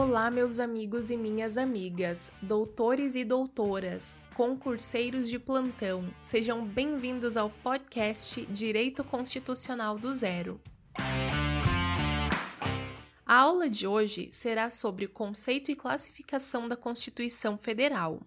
Olá, meus amigos e minhas amigas, doutores e doutoras, concurseiros de plantão, sejam bem-vindos ao podcast Direito Constitucional do Zero. A aula de hoje será sobre o conceito e classificação da Constituição Federal.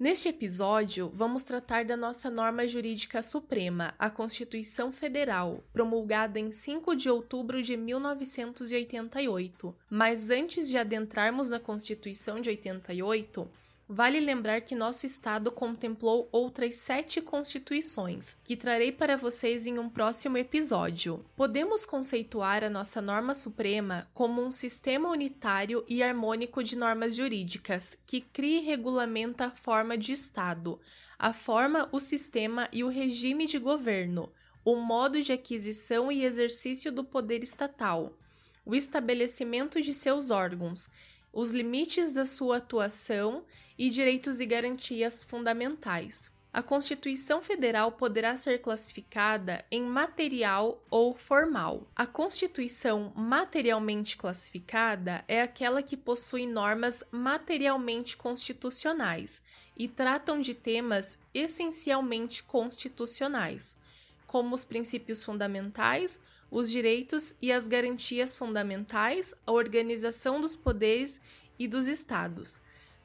Neste episódio, vamos tratar da nossa norma jurídica suprema, a Constituição Federal, promulgada em 5 de outubro de 1988. Mas antes de adentrarmos na Constituição de 88, Vale lembrar que nosso estado contemplou outras sete constituições, que trarei para vocês em um próximo episódio. Podemos conceituar a nossa norma suprema como um sistema unitário e harmônico de normas jurídicas que cria e regulamenta a forma de Estado, a forma, o sistema e o regime de governo, o modo de aquisição e exercício do poder estatal, o estabelecimento de seus órgãos, os limites da sua atuação e direitos e garantias fundamentais. A Constituição Federal poderá ser classificada em material ou formal. A Constituição materialmente classificada é aquela que possui normas materialmente constitucionais e tratam de temas essencialmente constitucionais, como os princípios fundamentais, os direitos e as garantias fundamentais, a organização dos poderes e dos estados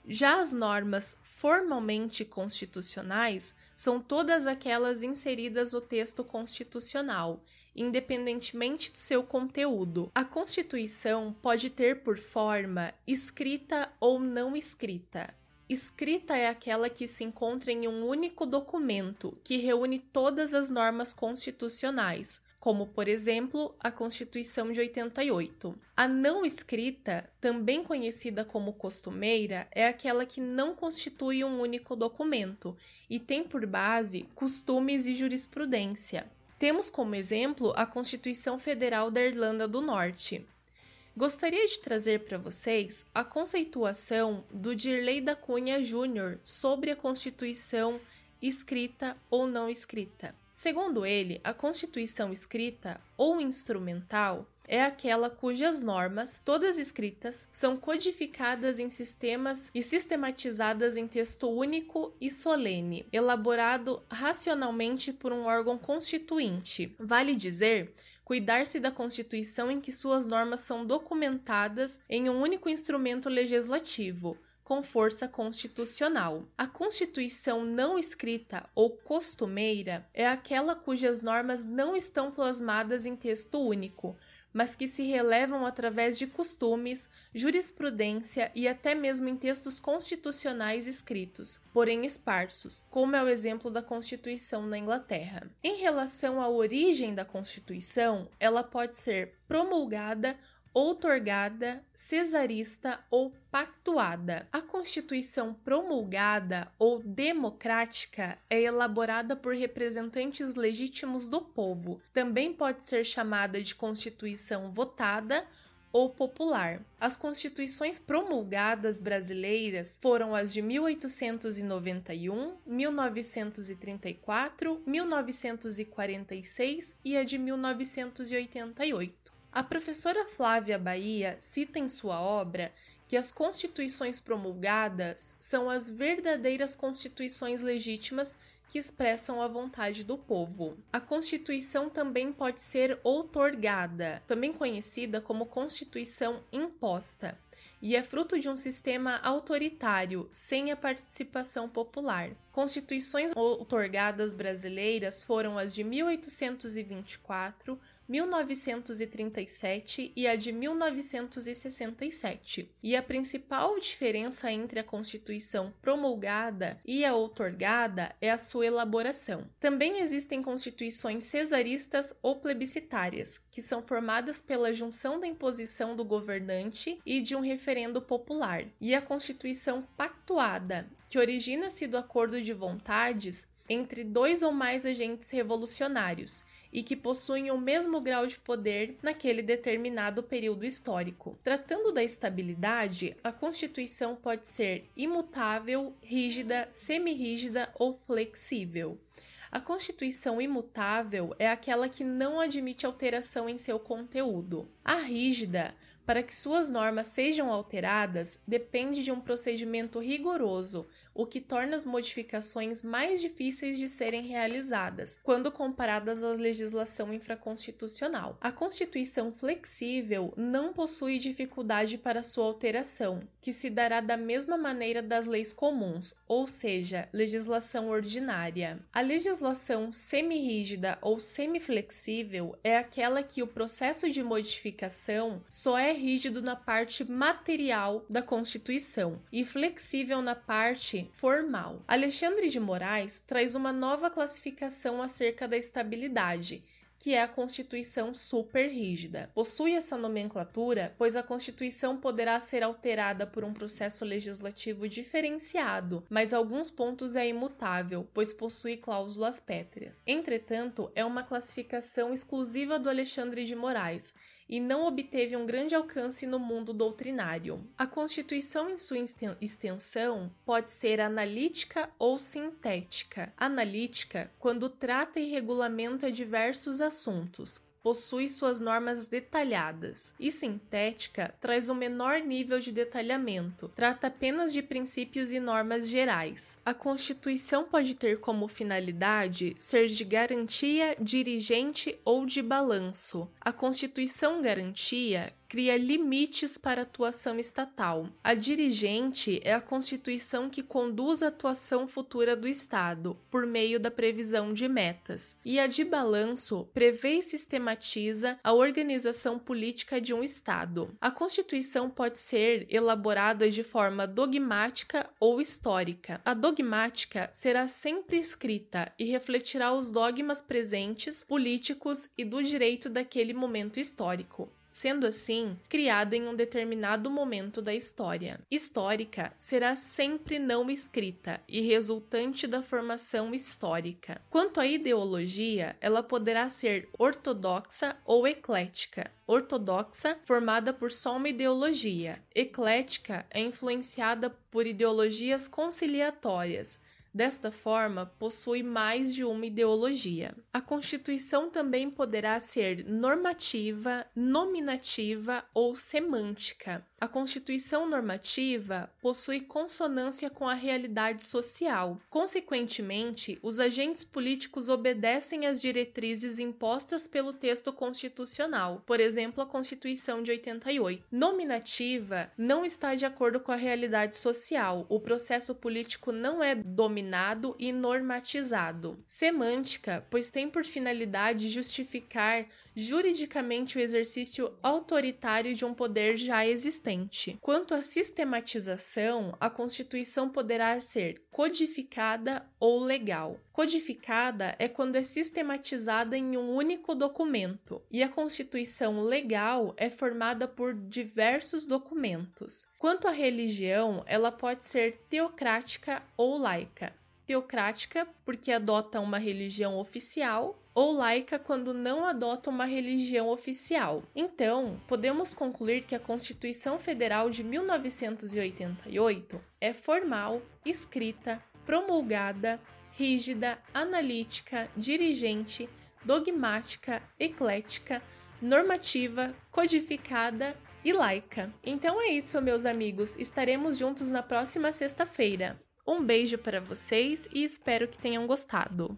já as normas formalmente constitucionais são todas aquelas inseridas no texto constitucional, independentemente do seu conteúdo. A Constituição pode ter por forma escrita ou não escrita. Escrita é aquela que se encontra em um único documento que reúne todas as normas constitucionais, como, por exemplo, a Constituição de 88. A não escrita, também conhecida como costumeira, é aquela que não constitui um único documento e tem por base costumes e jurisprudência. Temos como exemplo a Constituição Federal da Irlanda do Norte. Gostaria de trazer para vocês a conceituação do Dirley da Cunha Júnior sobre a Constituição escrita ou não escrita. Segundo ele, a Constituição escrita ou instrumental é aquela cujas normas, todas escritas, são codificadas em sistemas e sistematizadas em texto único e solene, elaborado racionalmente por um órgão constituinte. Vale dizer cuidar-se da Constituição em que suas normas são documentadas em um único instrumento legislativo, com força constitucional. A Constituição não escrita ou costumeira é aquela cujas normas não estão plasmadas em texto único, mas que se relevam através de costumes, jurisprudência e até mesmo em textos constitucionais escritos, porém esparsos, como é o exemplo da Constituição na Inglaterra. Em relação à origem da Constituição, ela pode ser promulgada outorgada, cesarista ou pactuada. A Constituição promulgada ou democrática é elaborada por representantes legítimos do povo. Também pode ser chamada de Constituição votada ou popular. As constituições promulgadas brasileiras foram as de 1891, 1934, 1946 e a de 1988. A professora Flávia Bahia cita em sua obra que as constituições promulgadas são as verdadeiras constituições legítimas que expressam a vontade do povo. A Constituição também pode ser outorgada, também conhecida como Constituição imposta, e é fruto de um sistema autoritário, sem a participação popular. Constituições outorgadas brasileiras foram as de 1824, 1937 e a de 1967. E a principal diferença entre a Constituição promulgada e a outorgada é a sua elaboração. Também existem constituições cesaristas ou plebiscitárias, que são formadas pela junção da imposição do governante e de um referendo popular, e a Constituição pactuada, que origina-se do acordo de vontades entre dois ou mais agentes revolucionários e que possuem o mesmo grau de poder naquele determinado período histórico. Tratando da estabilidade, a Constituição pode ser imutável, rígida, semirrígida ou flexível. A Constituição imutável é aquela que não admite alteração em seu conteúdo. A rígida para que suas normas sejam alteradas depende de um procedimento rigoroso, o que torna as modificações mais difíceis de serem realizadas quando comparadas à legislação infraconstitucional. A Constituição flexível não possui dificuldade para sua alteração, que se dará da mesma maneira das leis comuns, ou seja, legislação ordinária. A legislação semirrígida ou semiflexível é aquela que o processo de modificação só é rígido na parte material da Constituição e flexível na parte formal. Alexandre de Moraes traz uma nova classificação acerca da estabilidade, que é a Constituição super rígida. Possui essa nomenclatura, pois a Constituição poderá ser alterada por um processo legislativo diferenciado, mas alguns pontos é imutável, pois possui cláusulas pétreas. Entretanto, é uma classificação exclusiva do Alexandre de Moraes e não obteve um grande alcance no mundo doutrinário. A Constituição, em sua extensão, pode ser analítica ou sintética. Analítica, quando trata e regulamenta diversos assuntos, possui suas normas detalhadas, e sintética traz um menor nível de detalhamento, trata apenas de princípios e normas gerais. A Constituição pode ter como finalidade ser de garantia, dirigente ou de balanço. A Constituição garantia cria limites para a atuação estatal. A dirigente é a Constituição que conduz a atuação futura do Estado, por meio da previsão de metas. E a de balanço prevê e sistematiza a organização política de um Estado. A Constituição pode ser elaborada de forma dogmática ou histórica. A dogmática será sempre escrita e refletirá os dogmas presentes, políticos e do direito daquele momento histórico sendo assim criada em um determinado momento da história. Histórica será sempre não escrita e resultante da formação histórica. Quanto à ideologia, ela poderá ser ortodoxa ou eclética. Ortodoxa, formada por só uma ideologia. Eclética é influenciada por ideologias conciliatórias, Desta forma, possui mais de uma ideologia. A Constituição também poderá ser normativa, nominativa ou semântica. A Constituição normativa possui consonância com a realidade social. Consequentemente, os agentes políticos obedecem às diretrizes impostas pelo texto constitucional, por exemplo, a Constituição de 88. Nominativa não está de acordo com a realidade social. O processo político não é dominado e normatizado. Semântica, pois tem por finalidade justificar juridicamente o exercício autoritário de um poder já existente. Quanto à sistematização, a Constituição poderá ser codificada ou legal. Codificada é quando é sistematizada em um único documento, e a Constituição legal é formada por diversos documentos. Quanto à religião, ela pode ser teocrática ou laica. Teocrática porque adota uma religião oficial ou laica quando não adota uma religião oficial. Então, podemos concluir que a Constituição Federal de 1988 é formal, escrita, promulgada, rígida, analítica, dirigente, dogmática, eclética, normativa, codificada e laica. Então é isso, meus amigos. Estaremos juntos na próxima sexta-feira. Um beijo para vocês e espero que tenham gostado.